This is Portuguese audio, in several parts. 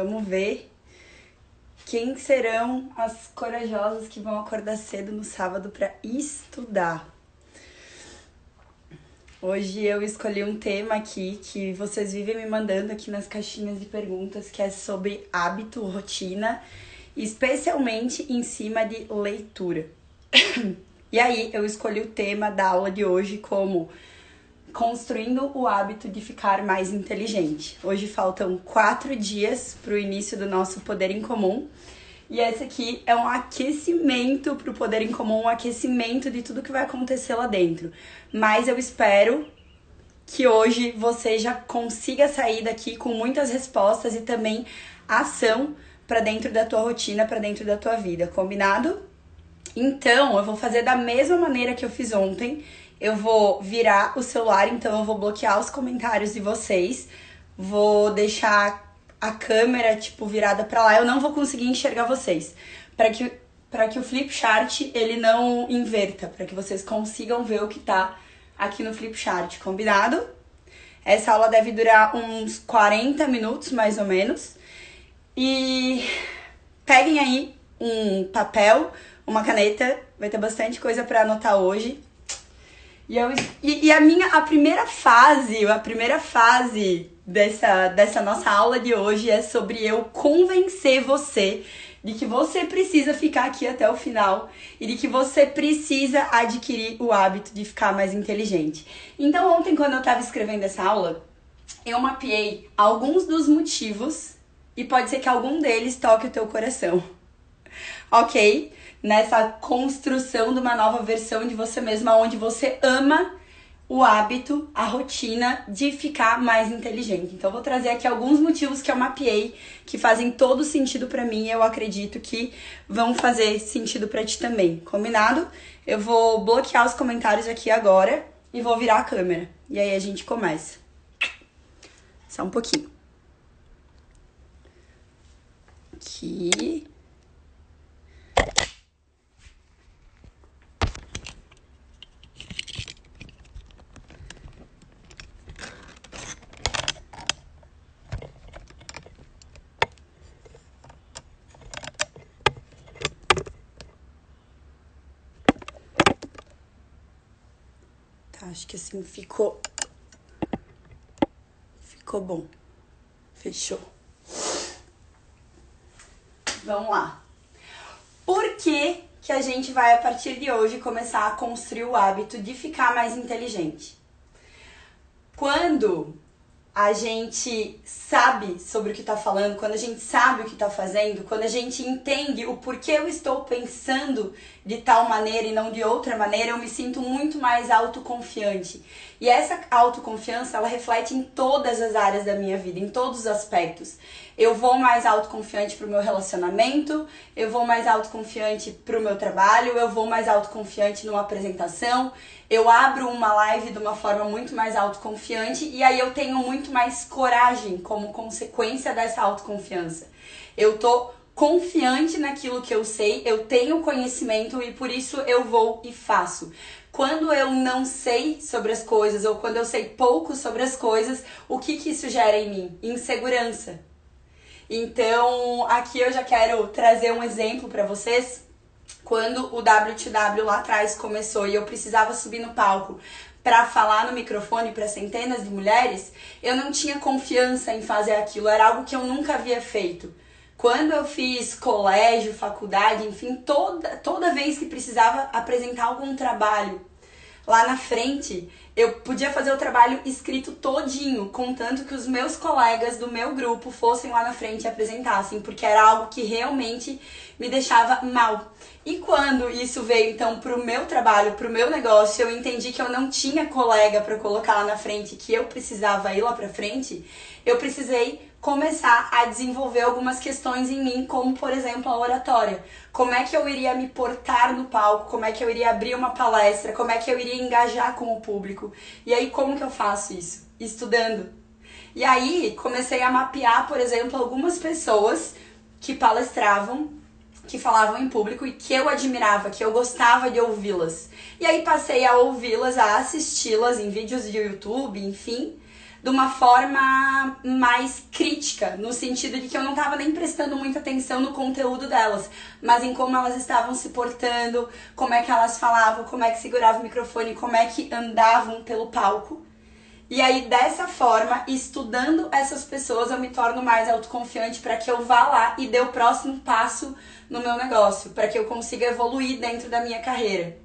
Vamos ver quem serão as corajosas que vão acordar cedo no sábado para estudar. Hoje eu escolhi um tema aqui que vocês vivem me mandando aqui nas caixinhas de perguntas, que é sobre hábito, rotina, especialmente em cima de leitura. e aí eu escolhi o tema da aula de hoje como construindo o hábito de ficar mais inteligente. Hoje faltam quatro dias para o início do nosso Poder em Comum. E esse aqui é um aquecimento para o Poder em Comum, um aquecimento de tudo que vai acontecer lá dentro. Mas eu espero que hoje você já consiga sair daqui com muitas respostas e também ação para dentro da tua rotina, para dentro da tua vida, combinado? Então, eu vou fazer da mesma maneira que eu fiz ontem. Eu vou virar o celular, então eu vou bloquear os comentários de vocês. Vou deixar a câmera tipo virada para lá, eu não vou conseguir enxergar vocês. Para que para que o flip chart ele não inverta, para que vocês consigam ver o que tá aqui no flip chart, combinado? Essa aula deve durar uns 40 minutos mais ou menos. E peguem aí um papel, uma caneta, vai ter bastante coisa para anotar hoje. E, eu, e, e, a minha a primeira fase, a primeira fase dessa, dessa nossa aula de hoje é sobre eu convencer você de que você precisa ficar aqui até o final e de que você precisa adquirir o hábito de ficar mais inteligente. Então, ontem, quando eu estava escrevendo essa aula, eu mapeei alguns dos motivos e pode ser que algum deles toque o teu coração. Ok? Nessa construção de uma nova versão de você mesma, onde você ama o hábito, a rotina de ficar mais inteligente. Então, vou trazer aqui alguns motivos que eu mapeei que fazem todo sentido para mim e eu acredito que vão fazer sentido para ti também. Combinado? Eu vou bloquear os comentários aqui agora e vou virar a câmera. E aí a gente começa. Só um pouquinho. Aqui. Acho que assim ficou. Ficou bom. Fechou. Vamos lá. Por que, que a gente vai, a partir de hoje, começar a construir o hábito de ficar mais inteligente? Quando a gente sabe sobre o que está falando, quando a gente sabe o que está fazendo, quando a gente entende o porquê eu estou pensando de tal maneira e não de outra maneira, eu me sinto muito mais autoconfiante. E essa autoconfiança, ela reflete em todas as áreas da minha vida, em todos os aspectos. Eu vou mais autoconfiante pro meu relacionamento, eu vou mais autoconfiante pro meu trabalho, eu vou mais autoconfiante numa apresentação, eu abro uma live de uma forma muito mais autoconfiante e aí eu tenho muito mais coragem como consequência dessa autoconfiança. Eu tô confiante naquilo que eu sei, eu tenho conhecimento e por isso eu vou e faço. Quando eu não sei sobre as coisas ou quando eu sei pouco sobre as coisas, o que, que isso gera em mim? Insegurança. Então, aqui eu já quero trazer um exemplo para vocês. Quando o WTW lá atrás começou e eu precisava subir no palco para falar no microfone para centenas de mulheres, eu não tinha confiança em fazer aquilo, era algo que eu nunca havia feito. Quando eu fiz colégio, faculdade, enfim, toda, toda vez que precisava apresentar algum trabalho lá na frente, eu podia fazer o trabalho escrito todinho, contanto que os meus colegas do meu grupo fossem lá na frente e apresentassem, porque era algo que realmente me deixava mal. E quando isso veio então pro meu trabalho, pro meu negócio, eu entendi que eu não tinha colega para colocar lá na frente, que eu precisava ir lá para frente, eu precisei começar a desenvolver algumas questões em mim, como por exemplo a oratória. Como é que eu iria me portar no palco? Como é que eu iria abrir uma palestra? Como é que eu iria engajar com o público? E aí como que eu faço isso? Estudando. E aí comecei a mapear, por exemplo, algumas pessoas que palestravam, que falavam em público e que eu admirava, que eu gostava de ouvi-las. E aí passei a ouvi-las, a assisti-las em vídeos de YouTube, enfim, de uma forma mais crítica, no sentido de que eu não estava nem prestando muita atenção no conteúdo delas, mas em como elas estavam se portando, como é que elas falavam, como é que seguravam o microfone, como é que andavam pelo palco. E aí, dessa forma, estudando essas pessoas, eu me torno mais autoconfiante para que eu vá lá e dê o próximo passo no meu negócio, para que eu consiga evoluir dentro da minha carreira.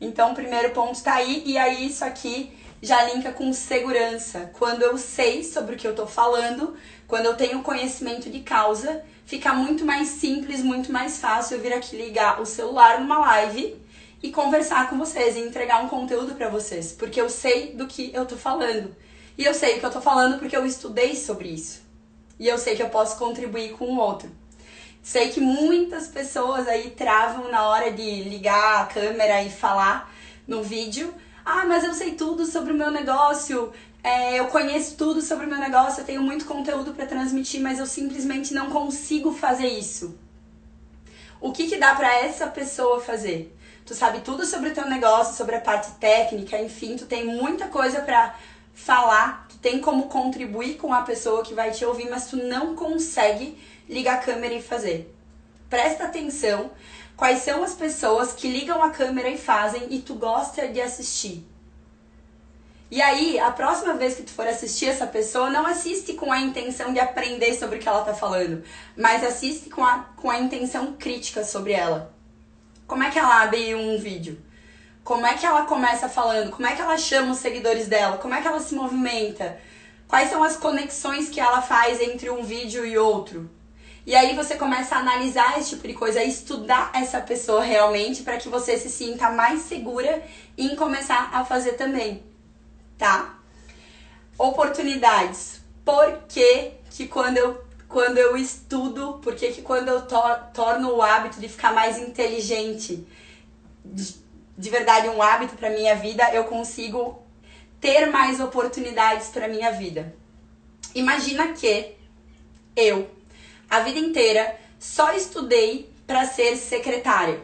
Então, o primeiro ponto está aí, e aí isso aqui já linka com segurança. Quando eu sei sobre o que eu estou falando, quando eu tenho conhecimento de causa, fica muito mais simples, muito mais fácil eu vir aqui ligar o celular numa live e conversar com vocês e entregar um conteúdo para vocês, porque eu sei do que eu tô falando. E eu sei o que eu tô falando porque eu estudei sobre isso. E eu sei que eu posso contribuir com o outro. Sei que muitas pessoas aí travam na hora de ligar a câmera e falar no vídeo. Ah, mas eu sei tudo sobre o meu negócio, é, eu conheço tudo sobre o meu negócio, eu tenho muito conteúdo para transmitir, mas eu simplesmente não consigo fazer isso. O que, que dá para essa pessoa fazer? tu sabe tudo sobre o teu negócio, sobre a parte técnica, enfim, tu tem muita coisa para falar, tu tem como contribuir com a pessoa que vai te ouvir, mas tu não consegue ligar a câmera e fazer. Presta atenção quais são as pessoas que ligam a câmera e fazem e tu gosta de assistir. E aí, a próxima vez que tu for assistir essa pessoa, não assiste com a intenção de aprender sobre o que ela tá falando, mas assiste com a, com a intenção crítica sobre ela. Como é que ela abre um vídeo? Como é que ela começa falando? Como é que ela chama os seguidores dela? Como é que ela se movimenta? Quais são as conexões que ela faz entre um vídeo e outro? E aí você começa a analisar esse tipo de coisa, a estudar essa pessoa realmente para que você se sinta mais segura em começar a fazer também, tá? Oportunidades. Por que, que quando eu quando eu estudo, porque que quando eu to torno o hábito de ficar mais inteligente, de, de verdade um hábito para minha vida, eu consigo ter mais oportunidades para minha vida. Imagina que eu a vida inteira só estudei para ser secretária.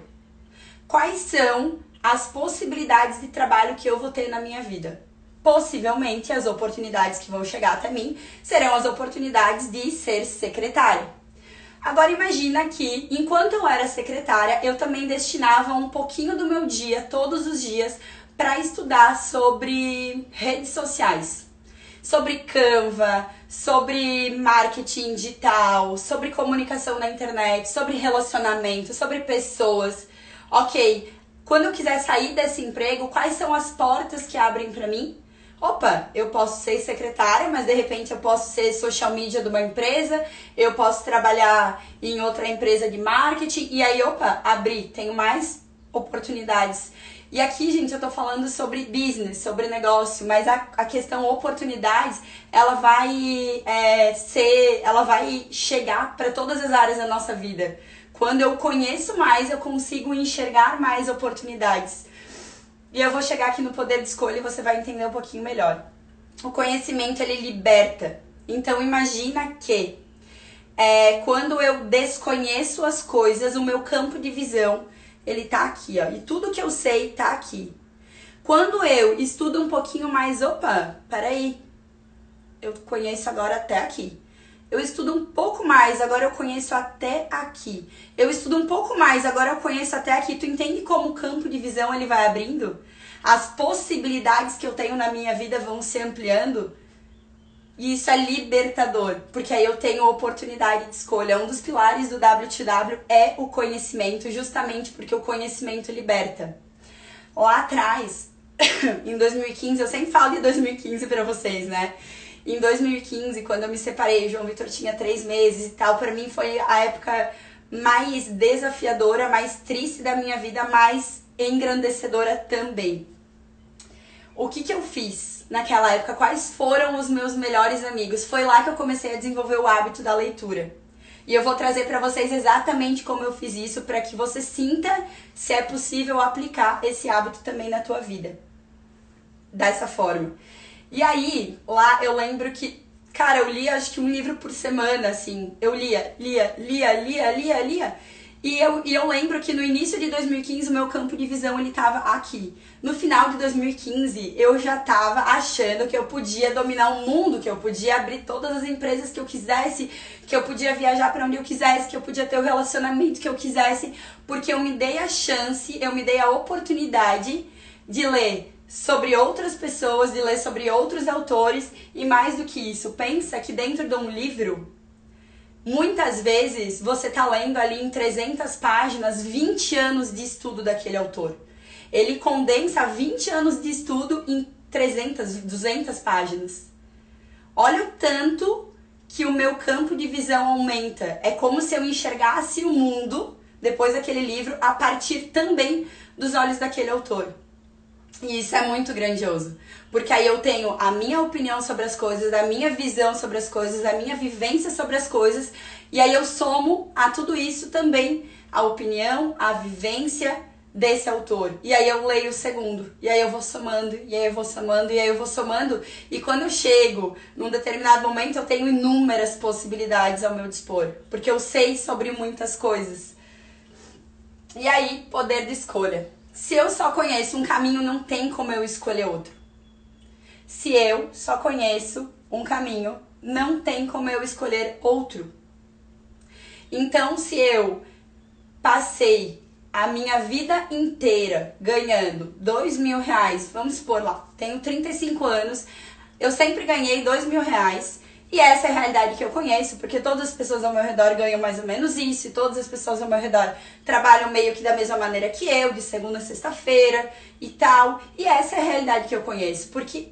Quais são as possibilidades de trabalho que eu vou ter na minha vida? possivelmente as oportunidades que vão chegar até mim serão as oportunidades de ser secretária. Agora imagina que, enquanto eu era secretária, eu também destinava um pouquinho do meu dia, todos os dias, para estudar sobre redes sociais, sobre Canva, sobre marketing digital, sobre comunicação na internet, sobre relacionamento, sobre pessoas. Ok, quando eu quiser sair desse emprego, quais são as portas que abrem para mim? opa, eu posso ser secretária, mas de repente eu posso ser social media de uma empresa, eu posso trabalhar em outra empresa de marketing, e aí, opa, abri, tenho mais oportunidades. E aqui, gente, eu tô falando sobre business, sobre negócio, mas a, a questão oportunidades, ela vai é, ser, ela vai chegar para todas as áreas da nossa vida. Quando eu conheço mais, eu consigo enxergar mais oportunidades. E eu vou chegar aqui no poder de escolha e você vai entender um pouquinho melhor. O conhecimento ele liberta. Então imagina que é, quando eu desconheço as coisas, o meu campo de visão ele tá aqui, ó. E tudo que eu sei tá aqui. Quando eu estudo um pouquinho mais, opa, peraí, eu conheço agora até aqui. Eu estudo um pouco mais, agora eu conheço até aqui. Eu estudo um pouco mais, agora eu conheço até aqui. Tu entende como o campo de visão ele vai abrindo? As possibilidades que eu tenho na minha vida vão se ampliando? E isso é libertador, porque aí eu tenho oportunidade de escolha. Um dos pilares do WTW é o conhecimento, justamente porque o conhecimento liberta. Lá atrás, em 2015, eu sempre falo de 2015 para vocês, né? Em 2015, quando eu me separei, o João Vitor tinha três meses e tal, para mim foi a época mais desafiadora, mais triste da minha vida, mais engrandecedora também. O que, que eu fiz naquela época? Quais foram os meus melhores amigos? Foi lá que eu comecei a desenvolver o hábito da leitura. E eu vou trazer para vocês exatamente como eu fiz isso para que você sinta se é possível aplicar esse hábito também na tua vida. Dessa forma. E aí, lá eu lembro que, cara, eu lia acho que um livro por semana, assim. Eu lia, lia, lia, lia, lia, lia. E eu, e eu lembro que no início de 2015 o meu campo de visão ele tava aqui. No final de 2015 eu já tava achando que eu podia dominar o mundo, que eu podia abrir todas as empresas que eu quisesse, que eu podia viajar para onde eu quisesse, que eu podia ter o relacionamento que eu quisesse, porque eu me dei a chance, eu me dei a oportunidade de ler sobre outras pessoas, de ler sobre outros autores e mais do que isso, pensa que dentro de um livro Muitas vezes você está lendo ali em 300 páginas 20 anos de estudo daquele autor. Ele condensa 20 anos de estudo em 300, 200 páginas. Olha o tanto que o meu campo de visão aumenta. É como se eu enxergasse o mundo depois daquele livro a partir também dos olhos daquele autor. E isso é muito grandioso, porque aí eu tenho a minha opinião sobre as coisas, a minha visão sobre as coisas, a minha vivência sobre as coisas, e aí eu somo a tudo isso também a opinião, a vivência desse autor. E aí eu leio o segundo, e aí eu vou somando, e aí eu vou somando, e aí eu vou somando, e quando eu chego num determinado momento eu tenho inúmeras possibilidades ao meu dispor, porque eu sei sobre muitas coisas. E aí, poder de escolha. Se eu só conheço um caminho, não tem como eu escolher outro. Se eu só conheço um caminho, não tem como eu escolher outro. Então, se eu passei a minha vida inteira ganhando dois mil reais, vamos supor lá, tenho 35 anos, eu sempre ganhei dois mil reais e essa é a realidade que eu conheço, porque todas as pessoas ao meu redor ganham mais ou menos isso, e todas as pessoas ao meu redor trabalham meio que da mesma maneira que eu, de segunda a sexta-feira e tal. E essa é a realidade que eu conheço, porque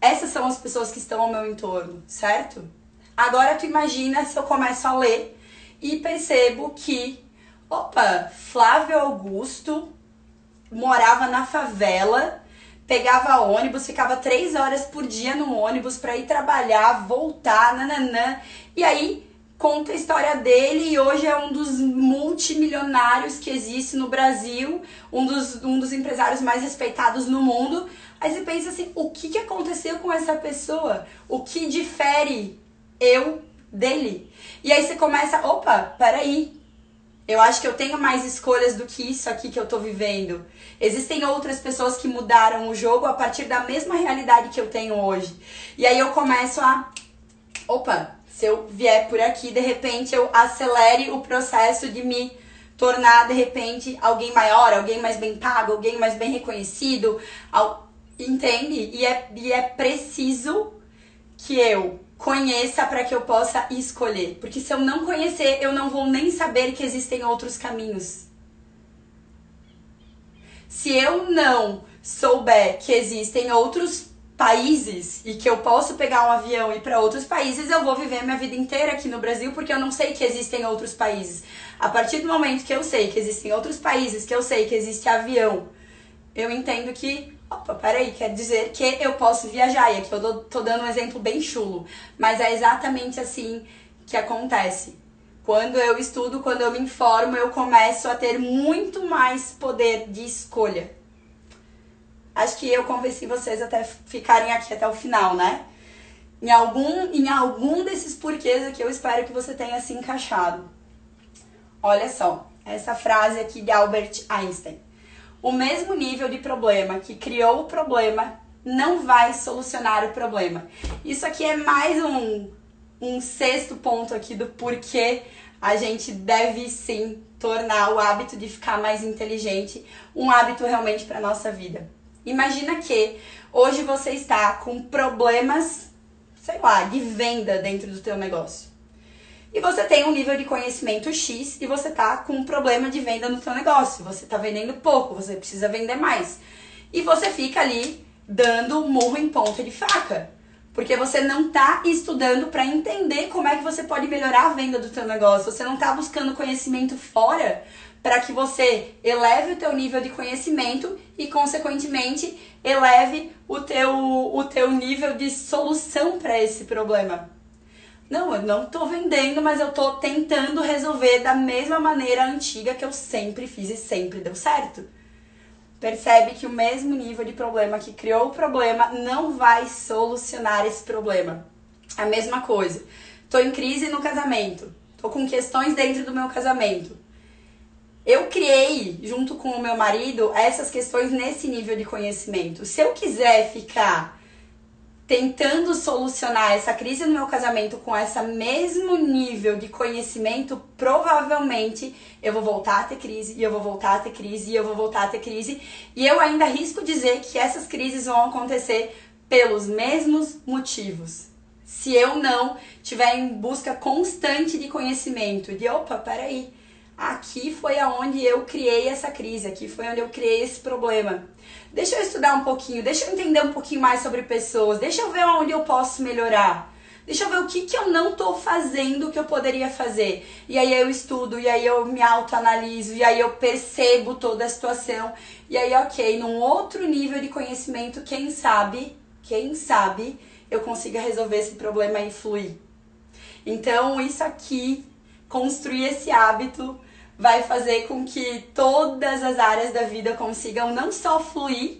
essas são as pessoas que estão ao meu entorno, certo? Agora tu imagina se eu começo a ler e percebo que, opa, Flávio Augusto morava na favela pegava ônibus, ficava três horas por dia no ônibus para ir trabalhar, voltar, nananã. E aí conta a história dele e hoje é um dos multimilionários que existe no Brasil, um dos, um dos empresários mais respeitados no mundo. Aí você pensa assim, o que, que aconteceu com essa pessoa? O que difere eu dele? E aí você começa, opa, peraí, eu acho que eu tenho mais escolhas do que isso aqui que eu tô vivendo. Existem outras pessoas que mudaram o jogo a partir da mesma realidade que eu tenho hoje. E aí eu começo a. Opa, se eu vier por aqui, de repente eu acelere o processo de me tornar, de repente, alguém maior, alguém mais bem pago, alguém mais bem reconhecido. Entende? E é, e é preciso que eu conheça para que eu possa escolher. Porque se eu não conhecer, eu não vou nem saber que existem outros caminhos. Se eu não souber que existem outros países e que eu posso pegar um avião e ir para outros países, eu vou viver minha vida inteira aqui no Brasil porque eu não sei que existem outros países. A partir do momento que eu sei que existem outros países, que eu sei que existe avião, eu entendo que opa, peraí, quer dizer que eu posso viajar. E aqui eu tô dando um exemplo bem chulo, mas é exatamente assim que acontece. Quando eu estudo, quando eu me informo, eu começo a ter muito mais poder de escolha. Acho que eu convenci vocês até ficarem aqui até o final, né? Em algum, em algum desses porquês aqui eu espero que você tenha se encaixado. Olha só, essa frase aqui de Albert Einstein o mesmo nível de problema que criou o problema não vai solucionar o problema. Isso aqui é mais um, um sexto ponto aqui do porquê a gente deve sim tornar o hábito de ficar mais inteligente um hábito realmente para nossa vida. Imagina que hoje você está com problemas, sei lá, de venda dentro do teu negócio e você tem um nível de conhecimento X e você tá com um problema de venda no seu negócio. Você tá vendendo pouco, você precisa vender mais. E você fica ali dando murro em ponta de faca. Porque você não tá estudando para entender como é que você pode melhorar a venda do seu negócio. Você não tá buscando conhecimento fora para que você eleve o teu nível de conhecimento e consequentemente eleve o teu, o teu nível de solução para esse problema. Não, eu não tô vendendo, mas eu tô tentando resolver da mesma maneira antiga que eu sempre fiz e sempre deu certo. Percebe que o mesmo nível de problema que criou o problema não vai solucionar esse problema. A mesma coisa. Tô em crise no casamento. Tô com questões dentro do meu casamento. eu criei, junto com o meu marido, essas questões nesse nível de conhecimento. Se eu quiser ficar tentando solucionar essa crise no meu casamento com esse mesmo nível de conhecimento, provavelmente eu vou voltar a ter crise, e eu vou voltar a ter crise, e eu vou voltar a ter crise. E eu ainda arrisco dizer que essas crises vão acontecer pelos mesmos motivos. Se eu não tiver em busca constante de conhecimento, de opa, peraí, aqui foi aonde eu criei essa crise, aqui foi onde eu criei esse problema. Deixa eu estudar um pouquinho, deixa eu entender um pouquinho mais sobre pessoas, deixa eu ver onde eu posso melhorar. Deixa eu ver o que, que eu não tô fazendo que eu poderia fazer. E aí eu estudo, e aí eu me autoanaliso, e aí eu percebo toda a situação. E aí, ok, num outro nível de conhecimento, quem sabe, quem sabe, eu consiga resolver esse problema e fluir. Então, isso aqui, construir esse hábito, vai fazer com que todas as áreas da vida consigam não só fluir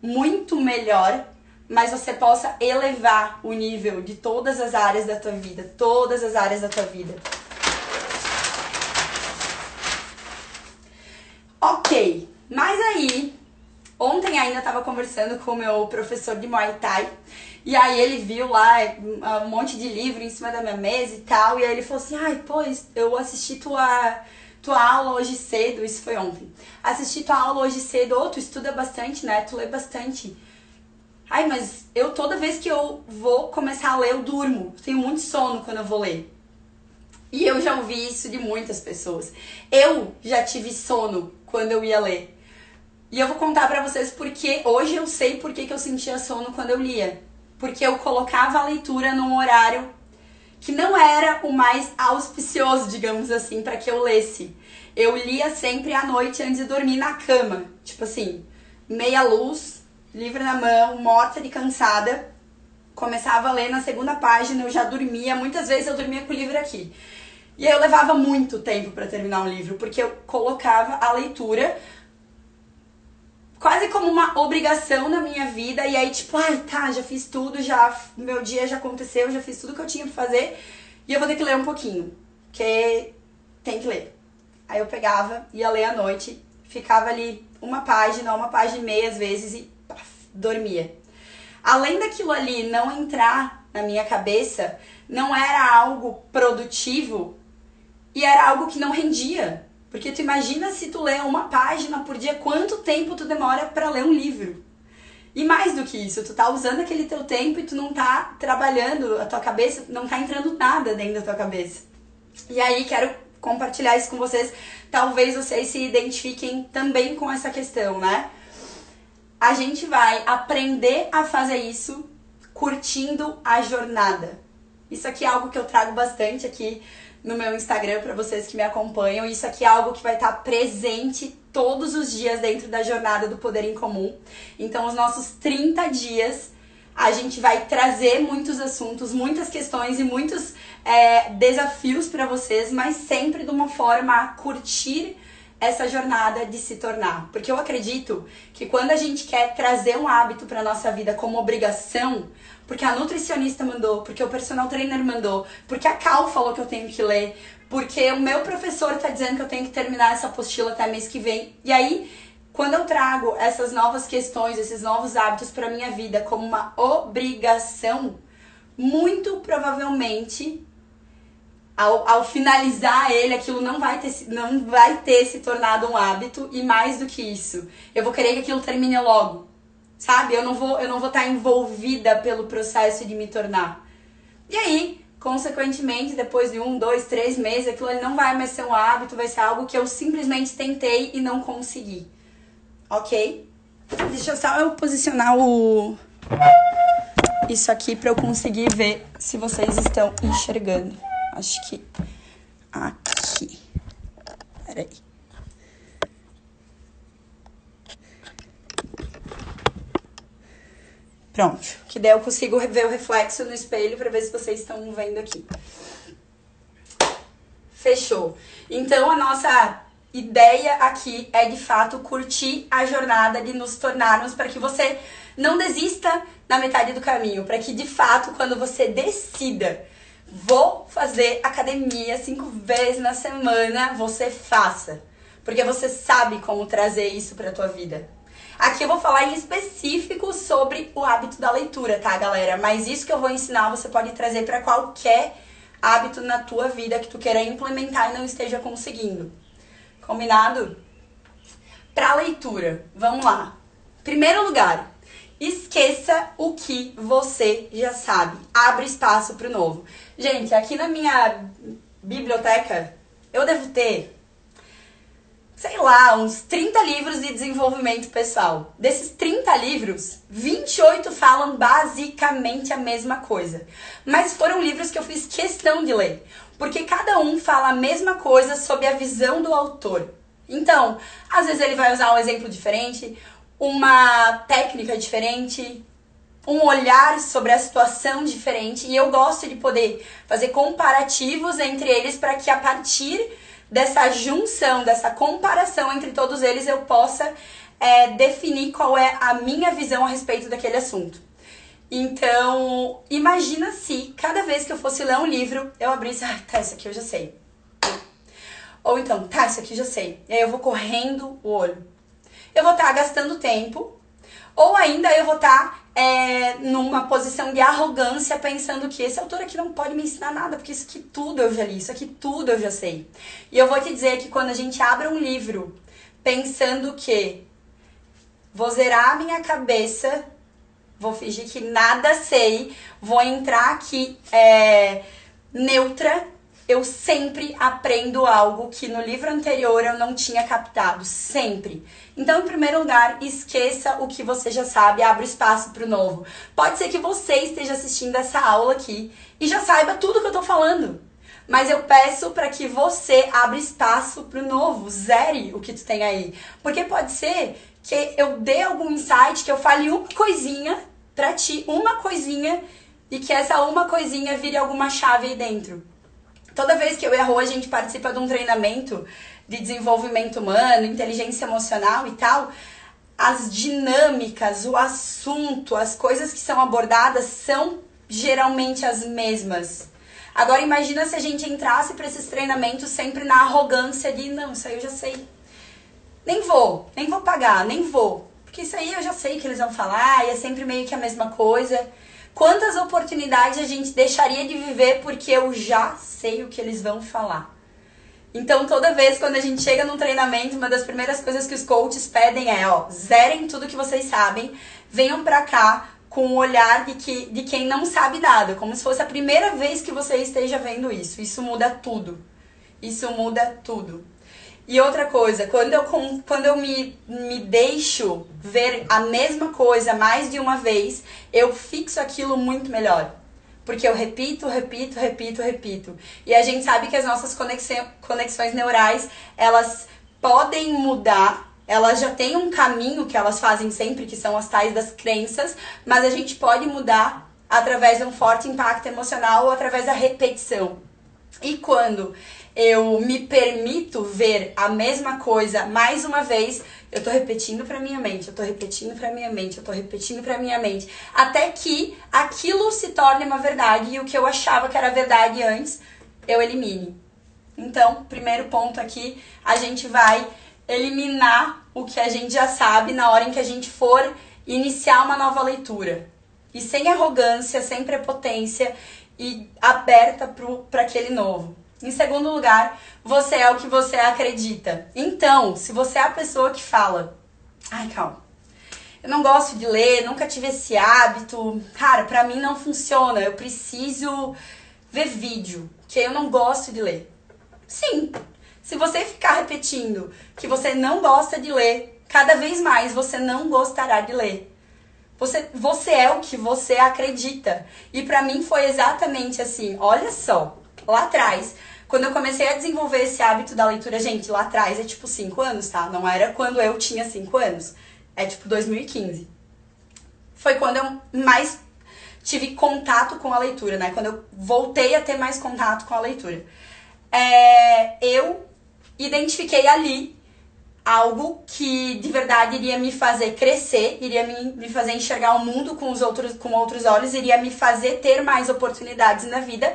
muito melhor, mas você possa elevar o nível de todas as áreas da tua vida, todas as áreas da tua vida. Ok, mas aí, ontem ainda estava conversando com o meu professor de Muay Thai, e aí ele viu lá um monte de livro em cima da minha mesa e tal, e aí ele falou assim, ai, pois, eu assisti tua tua aula hoje cedo, isso foi ontem. Assisti tua aula hoje cedo, ou tu estuda bastante, né? Tu lê bastante. Ai, mas eu toda vez que eu vou começar a ler, eu durmo. tenho muito sono quando eu vou ler. E eu já ouvi isso de muitas pessoas. Eu já tive sono quando eu ia ler. E eu vou contar para vocês porque hoje eu sei por que eu sentia sono quando eu lia. Porque eu colocava a leitura num horário que não era o mais auspicioso, digamos assim, para que eu lesse. Eu lia sempre à noite antes de dormir na cama, tipo assim, meia luz, livro na mão, morta de cansada. Começava a ler na segunda página, eu já dormia, muitas vezes eu dormia com o livro aqui. E aí eu levava muito tempo para terminar um livro, porque eu colocava a leitura quase como uma obrigação na minha vida. E aí, tipo, ai, tá, já fiz tudo, já meu dia já aconteceu, já fiz tudo que eu tinha pra fazer. E eu vou ter que ler um pouquinho, porque tem que ler. Aí eu pegava, ia ler à noite, ficava ali uma página, uma página e meia às vezes e paf, dormia. Além daquilo ali não entrar na minha cabeça, não era algo produtivo e era algo que não rendia. Porque tu imagina se tu lê uma página por dia, quanto tempo tu demora para ler um livro? E mais do que isso, tu tá usando aquele teu tempo e tu não tá trabalhando a tua cabeça, não tá entrando nada dentro da tua cabeça. E aí quero compartilhar isso com vocês. Talvez vocês se identifiquem também com essa questão, né? A gente vai aprender a fazer isso curtindo a jornada. Isso aqui é algo que eu trago bastante aqui no meu Instagram para vocês que me acompanham. Isso aqui é algo que vai estar tá presente todos os dias dentro da jornada do Poder em Comum. Então, os nossos 30 dias a gente vai trazer muitos assuntos, muitas questões e muitos é, desafios para vocês, mas sempre de uma forma a curtir essa jornada de se tornar. Porque eu acredito que quando a gente quer trazer um hábito para nossa vida como obrigação, porque a nutricionista mandou, porque o personal trainer mandou, porque a Cal falou que eu tenho que ler, porque o meu professor está dizendo que eu tenho que terminar essa apostila até mês que vem. E aí, quando eu trago essas novas questões, esses novos hábitos para minha vida como uma obrigação, muito provavelmente ao, ao, finalizar ele, aquilo não vai, ter, não vai ter se tornado um hábito e mais do que isso, eu vou querer que aquilo termine logo sabe? Eu não vou eu não vou estar envolvida pelo processo de me tornar. E aí, consequentemente, depois de um, dois, três meses, aquilo não vai mais ser um hábito, vai ser algo que eu simplesmente tentei e não consegui. Ok? Deixa eu só eu posicionar o isso aqui para eu conseguir ver se vocês estão enxergando. Acho que aqui. Peraí. Pronto. Que daí eu consigo ver o reflexo no espelho para ver se vocês estão vendo aqui. Fechou. Então a nossa ideia aqui é de fato curtir a jornada de nos tornarmos para que você não desista na metade do caminho, para que de fato quando você decida vou fazer academia cinco vezes na semana, você faça. porque você sabe como trazer isso para tua vida. Aqui eu vou falar em específico sobre o hábito da leitura, tá, galera? Mas isso que eu vou ensinar você pode trazer para qualquer hábito na tua vida que tu queira implementar e não esteja conseguindo. Combinado? Para leitura, vamos lá. Primeiro lugar, esqueça o que você já sabe. Abre espaço para o novo. Gente, aqui na minha biblioteca eu devo ter sei lá, uns 30 livros de desenvolvimento pessoal. Desses 30 livros, 28 falam basicamente a mesma coisa. Mas foram livros que eu fiz questão de ler, porque cada um fala a mesma coisa sob a visão do autor. Então, às vezes ele vai usar um exemplo diferente, uma técnica diferente, um olhar sobre a situação diferente, e eu gosto de poder fazer comparativos entre eles para que a partir dessa junção, dessa comparação entre todos eles, eu possa é, definir qual é a minha visão a respeito daquele assunto. Então, imagina se cada vez que eu fosse ler um livro, eu abrisse, ah, tá, isso aqui eu já sei. Ou então, tá, isso aqui eu já sei. E aí eu vou correndo o olho. Eu vou estar tá gastando tempo, ou ainda eu vou estar tá é, numa posição de arrogância, pensando que esse autor aqui não pode me ensinar nada, porque isso aqui tudo eu já li, isso aqui tudo eu já sei. E eu vou te dizer que quando a gente abre um livro pensando que vou zerar a minha cabeça, vou fingir que nada sei, vou entrar aqui é, neutra eu sempre aprendo algo que no livro anterior eu não tinha captado, sempre. Então, em primeiro lugar, esqueça o que você já sabe, abra espaço para o novo. Pode ser que você esteja assistindo essa aula aqui e já saiba tudo que eu tô falando. Mas eu peço para que você abra espaço para o novo, zere o que tu tem aí. Porque pode ser que eu dê algum insight, que eu fale uma coisinha para ti, uma coisinha, e que essa uma coisinha vire alguma chave aí dentro. Toda vez que eu e a a gente participa de um treinamento de desenvolvimento humano, inteligência emocional e tal, as dinâmicas, o assunto, as coisas que são abordadas são geralmente as mesmas. Agora imagina se a gente entrasse para esses treinamentos sempre na arrogância de não, isso aí eu já sei. Nem vou, nem vou pagar, nem vou. Porque isso aí eu já sei que eles vão falar, e é sempre meio que a mesma coisa. Quantas oportunidades a gente deixaria de viver porque eu já sei o que eles vão falar? Então, toda vez quando a gente chega num treinamento, uma das primeiras coisas que os coaches pedem é, ó, zerem tudo que vocês sabem, venham pra cá com o olhar de, que, de quem não sabe nada, como se fosse a primeira vez que você esteja vendo isso. Isso muda tudo. Isso muda tudo. E outra coisa, quando eu, quando eu me, me deixo ver a mesma coisa mais de uma vez, eu fixo aquilo muito melhor. Porque eu repito, repito, repito, repito. E a gente sabe que as nossas conexões neurais, elas podem mudar, elas já têm um caminho que elas fazem sempre, que são as tais das crenças, mas a gente pode mudar através de um forte impacto emocional ou através da repetição. E quando eu me permito ver a mesma coisa mais uma vez, eu tô repetindo para minha mente, eu tô repetindo para minha mente, eu tô repetindo para minha mente, até que aquilo se torne uma verdade e o que eu achava que era verdade antes, eu elimine. Então, primeiro ponto aqui, a gente vai eliminar o que a gente já sabe na hora em que a gente for iniciar uma nova leitura. E sem arrogância, sem prepotência e aberta para aquele novo. Em segundo lugar, você é o que você acredita. Então, se você é a pessoa que fala, ai, calma, eu não gosto de ler, nunca tive esse hábito, cara, pra mim não funciona, eu preciso ver vídeo, que eu não gosto de ler. Sim, se você ficar repetindo que você não gosta de ler, cada vez mais você não gostará de ler. Você, você é o que você acredita. E para mim foi exatamente assim. Olha só, lá atrás, quando eu comecei a desenvolver esse hábito da leitura, gente, lá atrás é tipo 5 anos, tá? Não era quando eu tinha 5 anos. É tipo 2015. Foi quando eu mais tive contato com a leitura, né? Quando eu voltei a ter mais contato com a leitura. É, eu identifiquei ali algo que de verdade iria me fazer crescer, iria me, me fazer enxergar o mundo com os outros com outros olhos, iria me fazer ter mais oportunidades na vida